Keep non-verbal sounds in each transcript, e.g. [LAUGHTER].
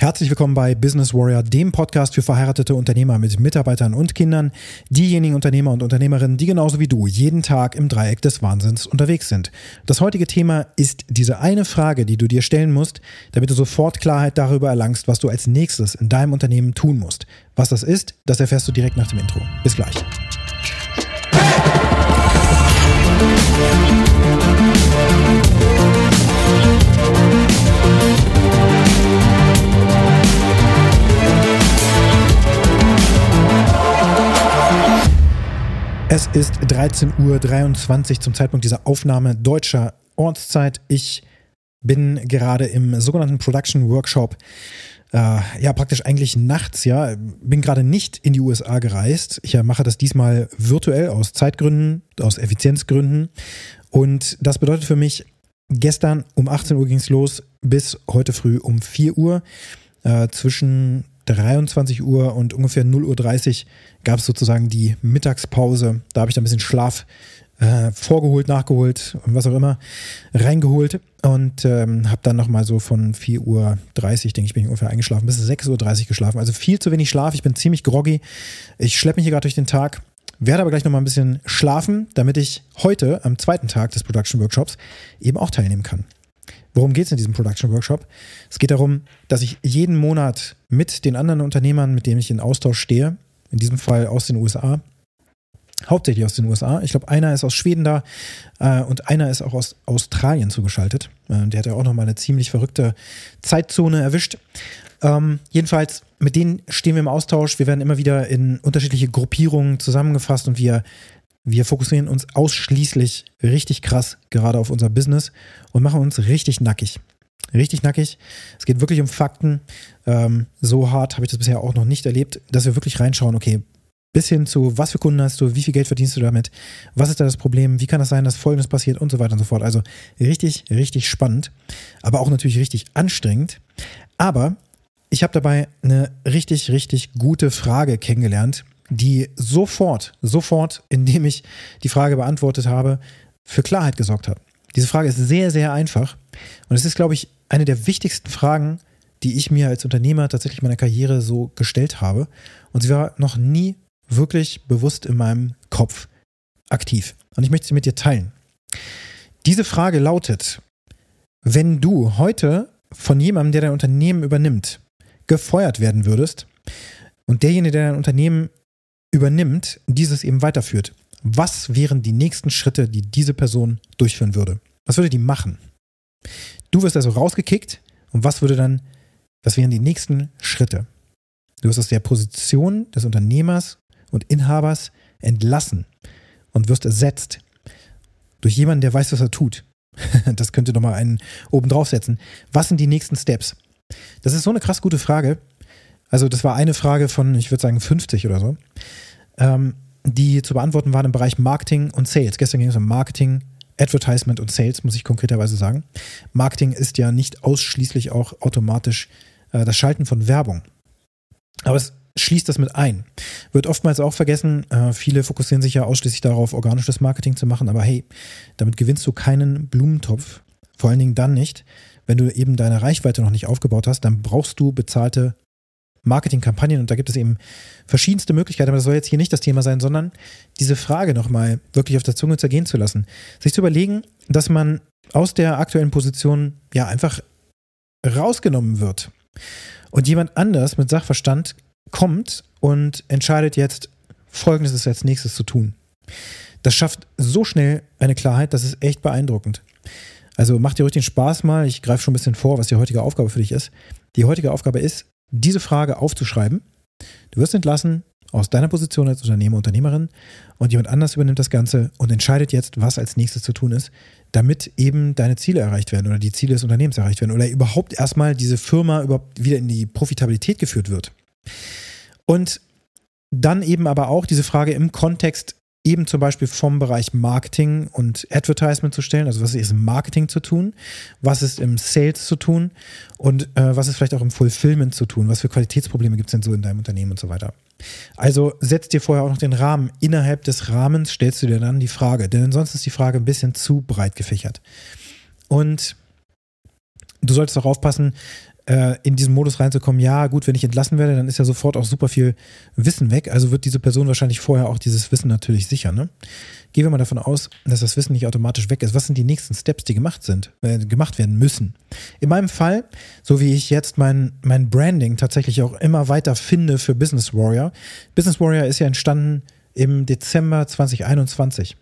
Herzlich willkommen bei Business Warrior, dem Podcast für verheiratete Unternehmer mit Mitarbeitern und Kindern, diejenigen Unternehmer und Unternehmerinnen, die genauso wie du jeden Tag im Dreieck des Wahnsinns unterwegs sind. Das heutige Thema ist diese eine Frage, die du dir stellen musst, damit du sofort Klarheit darüber erlangst, was du als nächstes in deinem Unternehmen tun musst. Was das ist, das erfährst du direkt nach dem Intro. Bis gleich. Es ist 13.23 Uhr zum Zeitpunkt dieser Aufnahme deutscher Ortszeit. Ich bin gerade im sogenannten Production Workshop. Äh, ja, praktisch eigentlich nachts, ja. Bin gerade nicht in die USA gereist. Ich mache das diesmal virtuell aus Zeitgründen, aus Effizienzgründen. Und das bedeutet für mich, gestern um 18 Uhr ging es los bis heute früh um 4 Uhr. Äh, zwischen 23 Uhr und ungefähr 0.30 Uhr gab es sozusagen die Mittagspause. Da habe ich dann ein bisschen Schlaf äh, vorgeholt, nachgeholt und was auch immer reingeholt und ähm, habe dann nochmal so von 4.30 Uhr, denke ich, bin ich ungefähr eingeschlafen, bis 6.30 Uhr geschlafen. Also viel zu wenig Schlaf. Ich bin ziemlich groggy. Ich schleppe mich hier gerade durch den Tag. Werde aber gleich nochmal ein bisschen schlafen, damit ich heute am zweiten Tag des Production Workshops eben auch teilnehmen kann. Worum geht es in diesem Production Workshop? Es geht darum, dass ich jeden Monat mit den anderen Unternehmern, mit denen ich in Austausch stehe, in diesem Fall aus den USA, hauptsächlich aus den USA. Ich glaube, einer ist aus Schweden da äh, und einer ist auch aus Australien zugeschaltet. Äh, der hat ja auch nochmal eine ziemlich verrückte Zeitzone erwischt. Ähm, jedenfalls, mit denen stehen wir im Austausch. Wir werden immer wieder in unterschiedliche Gruppierungen zusammengefasst und wir wir fokussieren uns ausschließlich richtig krass gerade auf unser Business und machen uns richtig nackig. Richtig nackig. Es geht wirklich um Fakten. Ähm, so hart habe ich das bisher auch noch nicht erlebt, dass wir wirklich reinschauen, okay, bis hin zu, was für Kunden hast du, wie viel Geld verdienst du damit, was ist da das Problem, wie kann das sein, dass Folgendes passiert und so weiter und so fort. Also richtig, richtig spannend, aber auch natürlich richtig anstrengend. Aber ich habe dabei eine richtig, richtig gute Frage kennengelernt, die sofort, sofort, indem ich die Frage beantwortet habe, für Klarheit gesorgt hat. Diese Frage ist sehr, sehr einfach und es ist, glaube ich, eine der wichtigsten Fragen, die ich mir als Unternehmer tatsächlich in meiner Karriere so gestellt habe. Und sie war noch nie wirklich bewusst in meinem Kopf aktiv. Und ich möchte sie mit dir teilen. Diese Frage lautet, wenn du heute von jemandem, der dein Unternehmen übernimmt, gefeuert werden würdest und derjenige, der dein Unternehmen übernimmt, dieses eben weiterführt. Was wären die nächsten Schritte, die diese Person durchführen würde? Was würde die machen? Du wirst also rausgekickt und was würde dann, was wären die nächsten Schritte? Du wirst aus der Position des Unternehmers und Inhabers entlassen und wirst ersetzt durch jemanden, der weiß, was er tut. [LAUGHS] Das könnte nochmal einen oben draufsetzen. Was sind die nächsten Steps? Das ist so eine krass gute Frage. Also das war eine Frage von, ich würde sagen, 50 oder so, ähm, die zu beantworten waren im Bereich Marketing und Sales. Gestern ging es um Marketing, Advertisement und Sales, muss ich konkreterweise sagen. Marketing ist ja nicht ausschließlich auch automatisch äh, das Schalten von Werbung. Aber es schließt das mit ein. Wird oftmals auch vergessen, äh, viele fokussieren sich ja ausschließlich darauf, organisches Marketing zu machen, aber hey, damit gewinnst du keinen Blumentopf. Vor allen Dingen dann nicht, wenn du eben deine Reichweite noch nicht aufgebaut hast, dann brauchst du bezahlte Marketingkampagnen und da gibt es eben verschiedenste Möglichkeiten, aber das soll jetzt hier nicht das Thema sein, sondern diese Frage nochmal wirklich auf der Zunge zergehen zu lassen. Sich zu überlegen, dass man aus der aktuellen Position ja einfach rausgenommen wird und jemand anders mit Sachverstand kommt und entscheidet jetzt, Folgendes ist als nächstes zu tun. Das schafft so schnell eine Klarheit, das ist echt beeindruckend. Also mach dir ruhig den Spaß mal. Ich greife schon ein bisschen vor, was die heutige Aufgabe für dich ist. Die heutige Aufgabe ist, diese Frage aufzuschreiben. Du wirst entlassen aus deiner Position als Unternehmer, Unternehmerin und jemand anders übernimmt das Ganze und entscheidet jetzt, was als nächstes zu tun ist, damit eben deine Ziele erreicht werden oder die Ziele des Unternehmens erreicht werden oder überhaupt erstmal diese Firma überhaupt wieder in die Profitabilität geführt wird. Und dann eben aber auch diese Frage im Kontext eben zum Beispiel vom Bereich Marketing und Advertisement zu stellen. Also was ist im Marketing zu tun? Was ist im Sales zu tun? Und äh, was ist vielleicht auch im Fulfillment zu tun? Was für Qualitätsprobleme gibt es denn so in deinem Unternehmen und so weiter? Also setz dir vorher auch noch den Rahmen. Innerhalb des Rahmens stellst du dir dann die Frage, denn ansonsten ist die Frage ein bisschen zu breit gefächert. Und du solltest auch aufpassen, äh, in diesen Modus reinzukommen, ja gut, wenn ich entlassen werde, dann ist ja sofort auch super viel Wissen weg. Also wird diese Person wahrscheinlich vorher auch dieses Wissen natürlich sichern. Ne? Gehen wir mal davon aus, dass das Wissen nicht automatisch weg ist. Was sind die nächsten Steps, die gemacht sind, äh, gemacht werden müssen? In meinem Fall, so wie ich jetzt mein, mein Branding tatsächlich auch immer weiter finde für Business Warrior. Business Warrior ist ja entstanden im Dezember 2021.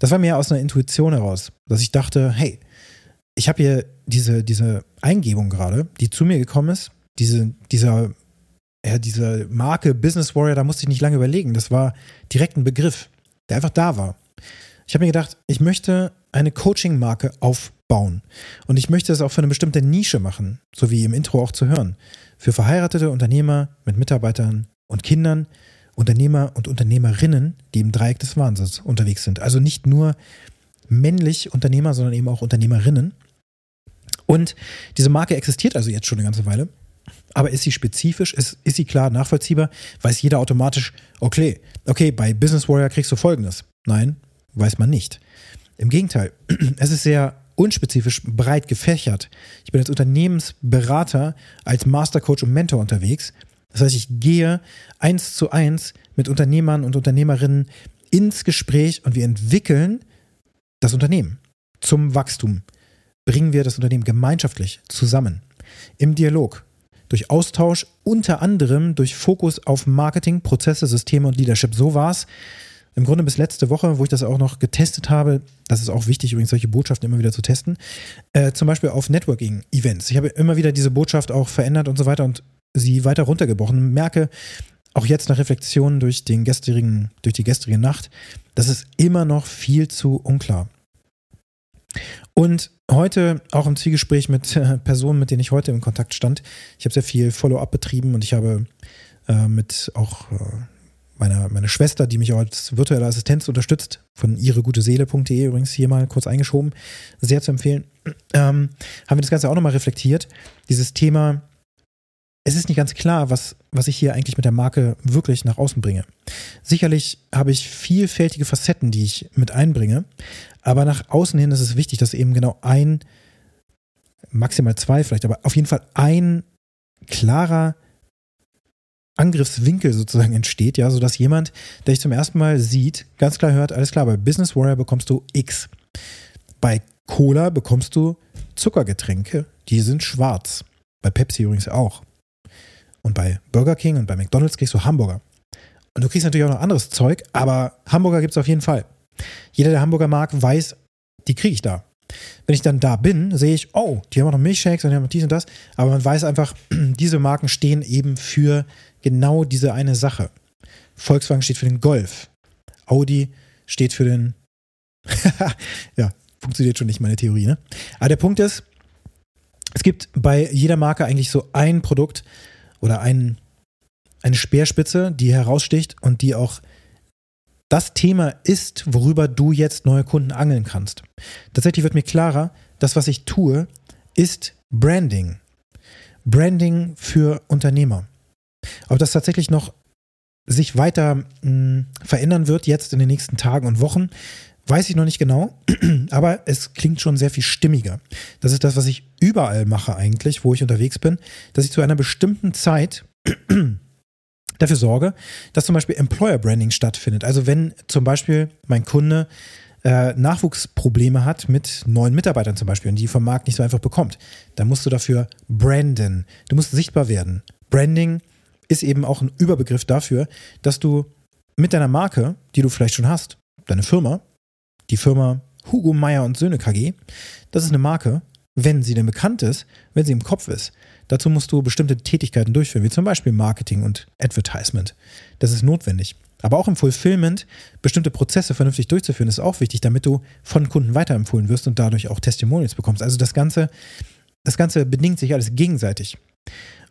Das war mir aus einer Intuition heraus, dass ich dachte, hey, ich habe hier diese, diese Eingebung gerade, die zu mir gekommen ist, diese, dieser, ja, diese Marke Business Warrior, da musste ich nicht lange überlegen. Das war direkt ein Begriff, der einfach da war. Ich habe mir gedacht, ich möchte eine Coaching-Marke aufbauen. Und ich möchte es auch für eine bestimmte Nische machen, so wie im Intro auch zu hören. Für verheiratete Unternehmer mit Mitarbeitern und Kindern, Unternehmer und Unternehmerinnen, die im Dreieck des Wahnsinns unterwegs sind. Also nicht nur männlich Unternehmer, sondern eben auch Unternehmerinnen. Und diese Marke existiert also jetzt schon eine ganze Weile. Aber ist sie spezifisch? Ist, ist sie klar nachvollziehbar? Weiß jeder automatisch, okay, okay, bei Business Warrior kriegst du folgendes. Nein, weiß man nicht. Im Gegenteil, [CLEARS THROAT] es ist sehr unspezifisch breit gefächert. Ich bin als Unternehmensberater, als Mastercoach und Mentor unterwegs. Das heißt, ich gehe eins zu eins mit Unternehmern und Unternehmerinnen ins Gespräch und wir entwickeln das Unternehmen zum Wachstum. Bringen wir das Unternehmen gemeinschaftlich zusammen. Im Dialog. Durch Austausch, unter anderem durch Fokus auf Marketing, Prozesse, Systeme und Leadership. So war es im Grunde bis letzte Woche, wo ich das auch noch getestet habe, das ist auch wichtig, übrigens solche Botschaften immer wieder zu testen, äh, zum Beispiel auf Networking-Events. Ich habe immer wieder diese Botschaft auch verändert und so weiter und sie weiter runtergebrochen. Merke auch jetzt nach Reflexionen durch, den gestrigen, durch die gestrige Nacht, das ist immer noch viel zu unklar. Und heute auch im Zielgespräch mit äh, Personen, mit denen ich heute in Kontakt stand. Ich habe sehr viel Follow-up betrieben und ich habe äh, mit auch äh, meiner, meiner Schwester, die mich auch als virtuelle Assistenz unterstützt, von ihreguteseele.de übrigens hier mal kurz eingeschoben, sehr zu empfehlen, ähm, haben wir das Ganze auch nochmal reflektiert. Dieses Thema, es ist nicht ganz klar, was, was ich hier eigentlich mit der Marke wirklich nach außen bringe. Sicherlich habe ich vielfältige Facetten, die ich mit einbringe, aber nach außen hin ist es wichtig, dass eben genau ein, maximal zwei vielleicht, aber auf jeden Fall ein klarer Angriffswinkel sozusagen entsteht, ja, sodass jemand, der dich zum ersten Mal sieht, ganz klar hört, alles klar, bei Business Warrior bekommst du X. Bei Cola bekommst du Zuckergetränke, die sind schwarz. Bei Pepsi übrigens auch. Und bei Burger King und bei McDonalds kriegst du Hamburger. Und du kriegst natürlich auch noch anderes Zeug, aber Hamburger gibt es auf jeden Fall. Jeder, der Hamburger mag, weiß, die kriege ich da. Wenn ich dann da bin, sehe ich, oh, die haben auch noch Milchshakes und die haben noch dies und das. Aber man weiß einfach, [CLEARS THROAT] diese Marken stehen eben für genau diese eine Sache. Volkswagen steht für den Golf. Audi steht für den. [LAUGHS] ja, funktioniert schon nicht meine Theorie, ne? Aber der Punkt ist, es gibt bei jeder Marke eigentlich so ein Produkt oder ein, eine Speerspitze, die heraussticht und die auch das Thema ist, worüber du jetzt neue Kunden angeln kannst. Tatsächlich wird mir klarer, das, was ich tue, ist Branding. Branding für Unternehmer. Ob das tatsächlich noch sich weiter mh, hm, verändern wird jetzt in den nächsten Tagen und Wochen, weiß ich noch nicht genau, [CLEARS THROAT] aber es klingt schon sehr viel stimmiger. Das ist das, was ich überall mache eigentlich, wo ich unterwegs bin, dass ich zu einer bestimmten Zeit [CLEARS THROAT] dafür sorge, dass zum Beispiel Employer Branding stattfindet. Also wenn zum Beispiel mein Kunde äh, Nachwuchsprobleme hat mit neuen Mitarbeitern zum Beispiel und die vom Markt nicht so einfach bekommt, dann musst du dafür branden. Du musst sichtbar werden. Branding ist eben auch ein Überbegriff dafür, dass du mit deiner Marke, die du vielleicht schon hast, deine Firma, die Firma Hugo Meyer und Söhne KG, das ist eine Marke, wenn sie denn bekannt ist, wenn sie im Kopf ist. Dazu musst du bestimmte Tätigkeiten durchführen, wie zum Beispiel Marketing und Advertisement. Das ist notwendig. Aber auch im Fulfillment bestimmte Prozesse vernünftig durchzuführen, ist auch wichtig, damit du von Kunden weiterempfohlen wirst und dadurch auch Testimonials bekommst. Also das Ganze, das Ganze bedingt sich alles gegenseitig.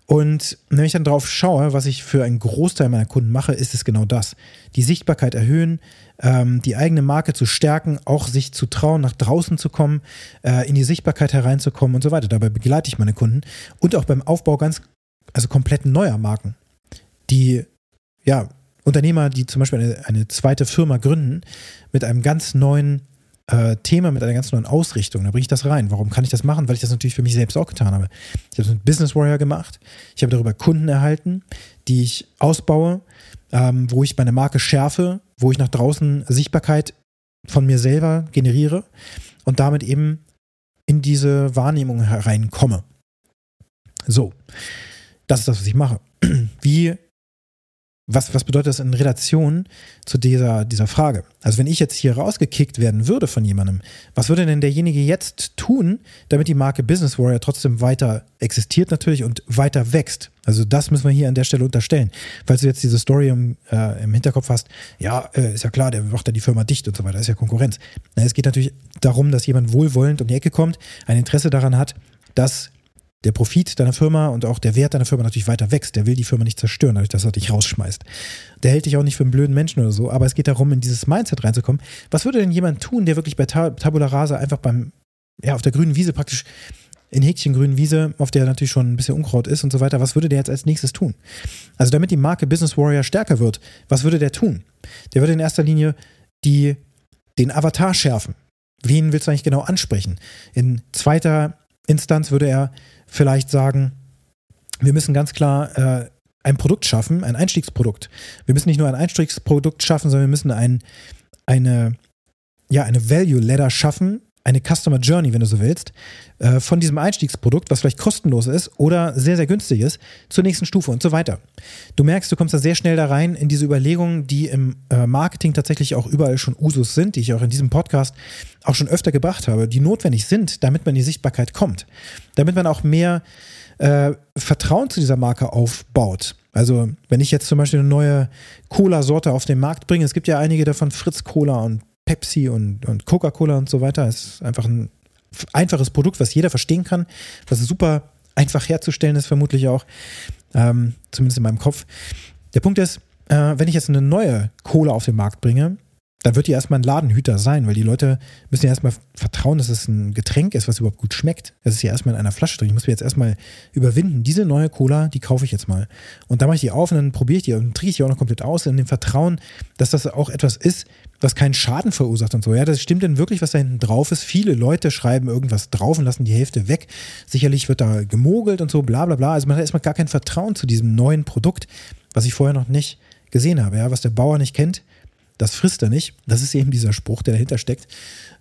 Und wenn ich dann drauf schaue, was ich für einen Großteil meiner Kunden mache, ist es genau das. Die Sichtbarkeit erhöhen, ähm, die eigene Marke zu stärken, auch sich zu trauen, nach draußen zu kommen, äh, in die Sichtbarkeit hereinzukommen und so weiter. Dabei begleite ich meine Kunden und auch beim Aufbau ganz, also komplett neuer Marken, die, ja, Unternehmer, die zum Beispiel eine, eine zweite Firma gründen, mit einem ganz neuen äh, Thema mit einer ganz neuen Ausrichtung. Da bringe ich das rein. Warum kann ich das machen? Weil ich das natürlich für mich selbst auch getan habe. Ich habe es mit Business Warrior gemacht. Ich habe darüber Kunden erhalten, die ich ausbaue, ähm, wo ich meine Marke schärfe, wo ich nach draußen Sichtbarkeit von mir selber generiere und damit eben in diese Wahrnehmung hereinkomme. So, das ist das, was ich mache. [CLEARS THROAT] Wie was, was bedeutet das in Relation zu dieser, dieser Frage? Also wenn ich jetzt hier rausgekickt werden würde von jemandem, was würde denn derjenige jetzt tun, damit die Marke Business Warrior trotzdem weiter existiert natürlich und weiter wächst? Also das müssen wir hier an der Stelle unterstellen. Falls du jetzt diese Story im, äh, im Hinterkopf hast, ja, äh, ist ja klar, der macht ja die Firma dicht und so weiter, ist ja Konkurrenz. Na, es geht natürlich darum, dass jemand wohlwollend um die Ecke kommt, ein Interesse daran hat, dass der Profit deiner Firma und auch der Wert deiner Firma natürlich weiter wächst. Der will die Firma nicht zerstören, dadurch, dass er dich rausschmeißt. Der hält dich auch nicht für einen blöden Menschen oder so, aber es geht darum, in dieses Mindset reinzukommen. Was würde denn jemand tun, der wirklich bei Tabula Rasa einfach beim, ja, auf der grünen Wiese praktisch in Häkchen grünen Wiese, auf der natürlich schon ein bisschen Unkraut ist und so weiter, was würde der jetzt als nächstes tun? Also damit die Marke Business Warrior stärker wird, was würde der tun? Der würde in erster Linie die, den Avatar schärfen. Wen willst du eigentlich genau ansprechen? In zweiter Instanz würde er vielleicht sagen, wir müssen ganz klar äh, ein Produkt schaffen, ein Einstiegsprodukt. Wir müssen nicht nur ein Einstiegsprodukt schaffen, sondern wir müssen ein, eine, ja, eine Value Ladder schaffen, eine Customer Journey, wenn du so willst, äh, von diesem Einstiegsprodukt, was vielleicht kostenlos ist oder sehr, sehr günstig ist, zur nächsten Stufe und so weiter. Du merkst, du kommst da sehr schnell da rein in diese Überlegungen, die im äh, Marketing tatsächlich auch überall schon Usus sind, die ich auch in diesem Podcast auch schon öfter gebracht habe, die notwendig sind, damit man in die Sichtbarkeit kommt. Damit man auch mehr äh, Vertrauen zu dieser Marke aufbaut. Also, wenn ich jetzt zum Beispiel eine neue Cola-Sorte auf den Markt bringe, es gibt ja einige davon, Fritz Cola und Pepsi und, und Coca-Cola und so weiter. Es ist einfach ein einfaches Produkt, was jeder verstehen kann, was super einfach herzustellen ist, vermutlich auch, ähm, zumindest in meinem Kopf. Der Punkt ist, äh, wenn ich jetzt eine neue Cola auf den Markt bringe, dann wird die erstmal ein Ladenhüter sein, weil die Leute müssen ja erstmal vertrauen, dass es ein Getränk ist, was überhaupt gut schmeckt. Das ist ja erstmal in einer Flasche drin. Ich muss mir jetzt erstmal überwinden. Diese neue Cola, die kaufe ich jetzt mal. Und dann mache ich die auf und dann probiere ich die und trinke ich die auch noch komplett aus, in dem Vertrauen, dass das auch etwas ist, was keinen Schaden verursacht und so. Ja, das stimmt denn wirklich, was da hinten drauf ist. Viele Leute schreiben irgendwas drauf und lassen die Hälfte weg. Sicherlich wird da gemogelt und so, bla bla bla. Also man hat erstmal gar kein Vertrauen zu diesem neuen Produkt, was ich vorher noch nicht gesehen habe, ja, was der Bauer nicht kennt das frisst er nicht. Das ist eben dieser Spruch, der dahinter steckt,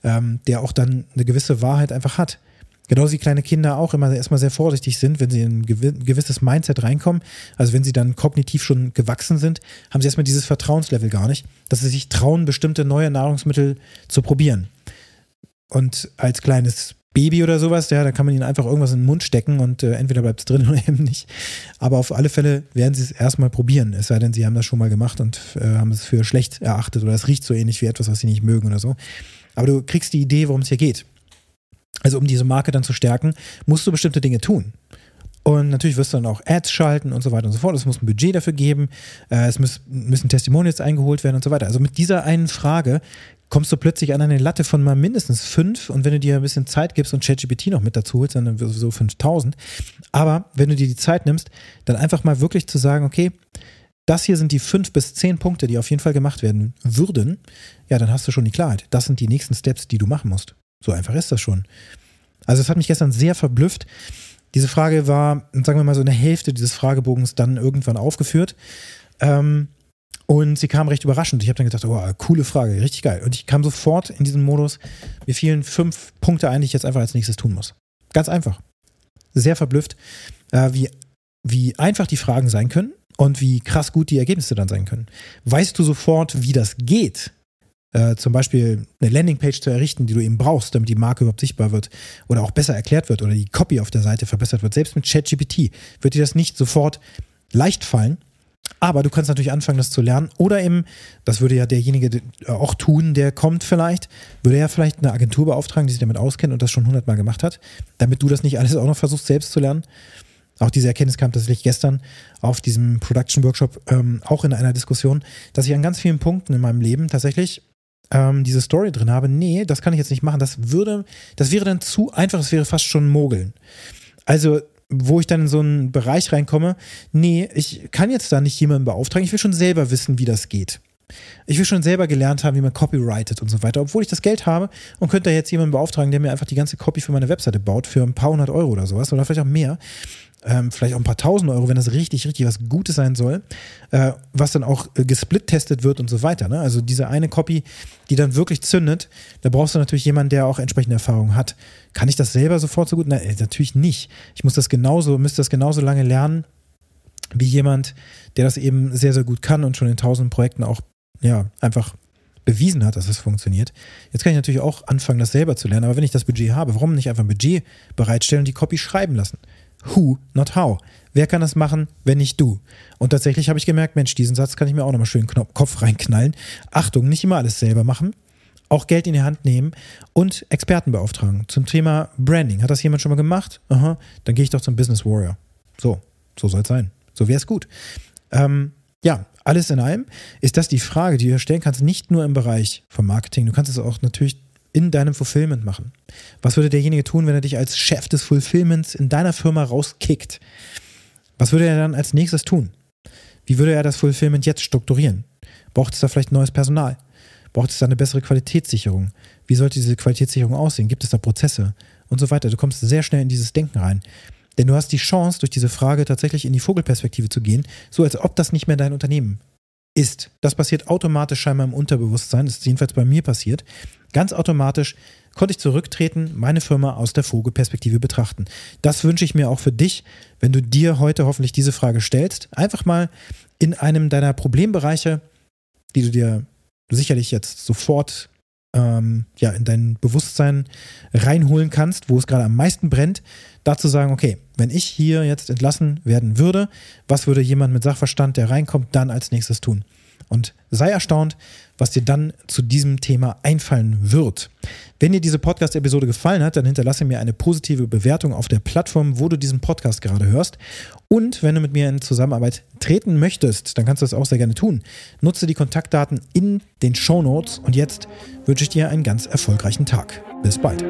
ähm, der auch dann eine gewisse Wahrheit einfach hat. Genauso wie kleine Kinder auch immer erstmal sehr vorsichtig sind, wenn sie in ein gewisses Mindset reinkommen. Also wenn sie dann kognitiv schon gewachsen sind, haben sie erstmal dieses Vertrauenslevel gar nicht, dass sie sich trauen, bestimmte neue Nahrungsmittel zu probieren. Und als kleines Baby oder sowas, ja, da kann man ihnen einfach irgendwas in den Mund stecken und äh, entweder bleibt es drin [LAUGHS] oder eben nicht. Aber auf alle Fälle werden sie es erstmal probieren, es sei denn, sie haben das schon mal gemacht und äh, haben es für schlecht erachtet oder es riecht so ähnlich wie etwas, was sie nicht mögen oder so. Aber du kriegst die Idee, worum es hier geht. Also um diese Marke dann zu stärken, musst du bestimmte Dinge tun. Und natürlich wirst du dann auch Ads schalten und so weiter und so fort. Es muss ein Budget dafür geben. Äh, es müssen Testimonials eingeholt werden und so weiter. Also mit dieser einen Frage kommst du plötzlich an eine Latte von mal mindestens fünf und wenn du dir ein bisschen Zeit gibst und ChatGPT noch mit dazu holst, dann so 5000. Aber wenn du dir die Zeit nimmst, dann einfach mal wirklich zu sagen, okay, das hier sind die fünf bis zehn Punkte, die auf jeden Fall gemacht werden würden, ja, dann hast du schon die Klarheit. Das sind die nächsten Steps, die du machen musst. So einfach ist das schon. Also es hat mich gestern sehr verblüfft. Diese Frage war, sagen wir mal, so eine Hälfte dieses Fragebogens dann irgendwann aufgeführt. Ähm, und sie kam recht überraschend. Ich habe dann gedacht, oh, coole Frage, richtig geil. Und ich kam sofort in diesen Modus. Mir fielen fünf Punkte ein, die ich jetzt einfach als nächstes tun muss. Ganz einfach. Sehr verblüfft, äh, wie, wie einfach die Fragen sein können und wie krass gut die Ergebnisse dann sein können. Weißt du sofort, wie das geht? Äh, zum Beispiel eine Landingpage zu errichten, die du eben brauchst, damit die Marke überhaupt sichtbar wird oder auch besser erklärt wird oder die Copy auf der Seite verbessert wird. Selbst mit ChatGPT wird dir das nicht sofort leicht fallen, aber du kannst natürlich anfangen, das zu lernen. Oder eben, das würde ja derjenige auch tun, der kommt vielleicht, würde ja vielleicht eine Agentur beauftragen, die sich damit auskennt und das schon hundertmal gemacht hat, damit du das nicht alles auch noch versuchst, selbst zu lernen. Auch diese Erkenntnis kam tatsächlich gestern auf diesem Production Workshop ähm, auch in einer Diskussion, dass ich an ganz vielen Punkten in meinem Leben tatsächlich ähm, diese Story drin habe. Nee, das kann ich jetzt nicht machen. Das würde, das wäre dann zu einfach, das wäre fast schon Mogeln. Also wo ich dann in so einen Bereich reinkomme, nee, ich kann jetzt da nicht jemanden beauftragen, ich will schon selber wissen, wie das geht. Ich will schon selber gelernt haben, wie man copyrightet und so weiter, obwohl ich das Geld habe und könnte da jetzt jemanden beauftragen, der mir einfach die ganze Copy für meine Webseite baut für ein paar hundert Euro oder sowas oder vielleicht auch mehr. Ähm, vielleicht auch ein paar tausend Euro, wenn das richtig, richtig was Gutes sein soll, äh, was dann auch äh, gesplittestet wird und so weiter. Ne? Also diese eine Copy, die dann wirklich zündet, da brauchst du natürlich jemanden, der auch entsprechende Erfahrung hat. Kann ich das selber sofort so gut? Nein, äh, natürlich nicht. Ich muss das genauso, müsste das genauso lange lernen, wie jemand, der das eben sehr, sehr gut kann und schon in tausend Projekten auch ja, einfach bewiesen hat, dass es funktioniert. Jetzt kann ich natürlich auch anfangen, das selber zu lernen, aber wenn ich das Budget habe, warum nicht einfach ein Budget bereitstellen und die Copy schreiben lassen? Who, not how. Wer kann das machen, wenn nicht du? Und tatsächlich habe ich gemerkt, Mensch, diesen Satz kann ich mir auch nochmal schön Kopf reinknallen. Achtung, nicht immer alles selber machen. Auch Geld in die Hand nehmen und Experten beauftragen. Zum Thema Branding. Hat das jemand schon mal gemacht? Aha, dann gehe ich doch zum Business Warrior. So, so soll es sein. So wäre es gut. Ähm, ja, alles in allem ist das die Frage, die du stellen kannst, nicht nur im Bereich vom Marketing. Du kannst es auch natürlich in deinem Fulfillment machen. Was würde derjenige tun, wenn er dich als Chef des Fulfillments in deiner Firma rauskickt? Was würde er dann als nächstes tun? Wie würde er das Fulfillment jetzt strukturieren? Braucht es da vielleicht neues Personal? Braucht es da eine bessere Qualitätssicherung? Wie sollte diese Qualitätssicherung aussehen? Gibt es da Prozesse? Und so weiter. Du kommst sehr schnell in dieses Denken rein. Denn du hast die Chance, durch diese Frage tatsächlich in die Vogelperspektive zu gehen, so als ob das nicht mehr dein Unternehmen ist. Das passiert automatisch scheinbar im Unterbewusstsein. Das ist jedenfalls bei mir passiert. Ganz automatisch konnte ich zurücktreten, meine Firma aus der Vogelperspektive betrachten. Das wünsche ich mir auch für dich, wenn du dir heute hoffentlich diese Frage stellst. Einfach mal in einem deiner Problembereiche, die du dir sicherlich jetzt sofort ähm, ja, in dein Bewusstsein reinholen kannst, wo es gerade am meisten brennt, dazu sagen, okay, wenn ich hier jetzt entlassen werden würde, was würde jemand mit Sachverstand, der reinkommt, dann als nächstes tun? Und sei erstaunt, was dir dann zu diesem Thema einfallen wird. Wenn dir diese Podcast-Episode gefallen hat, dann hinterlasse mir eine positive Bewertung auf der Plattform, wo du diesen Podcast gerade hörst. Und wenn du mit mir in Zusammenarbeit treten möchtest, dann kannst du das auch sehr gerne tun. Nutze die Kontaktdaten in den Show Notes und jetzt wünsche ich dir einen ganz erfolgreichen Tag. Bis bald.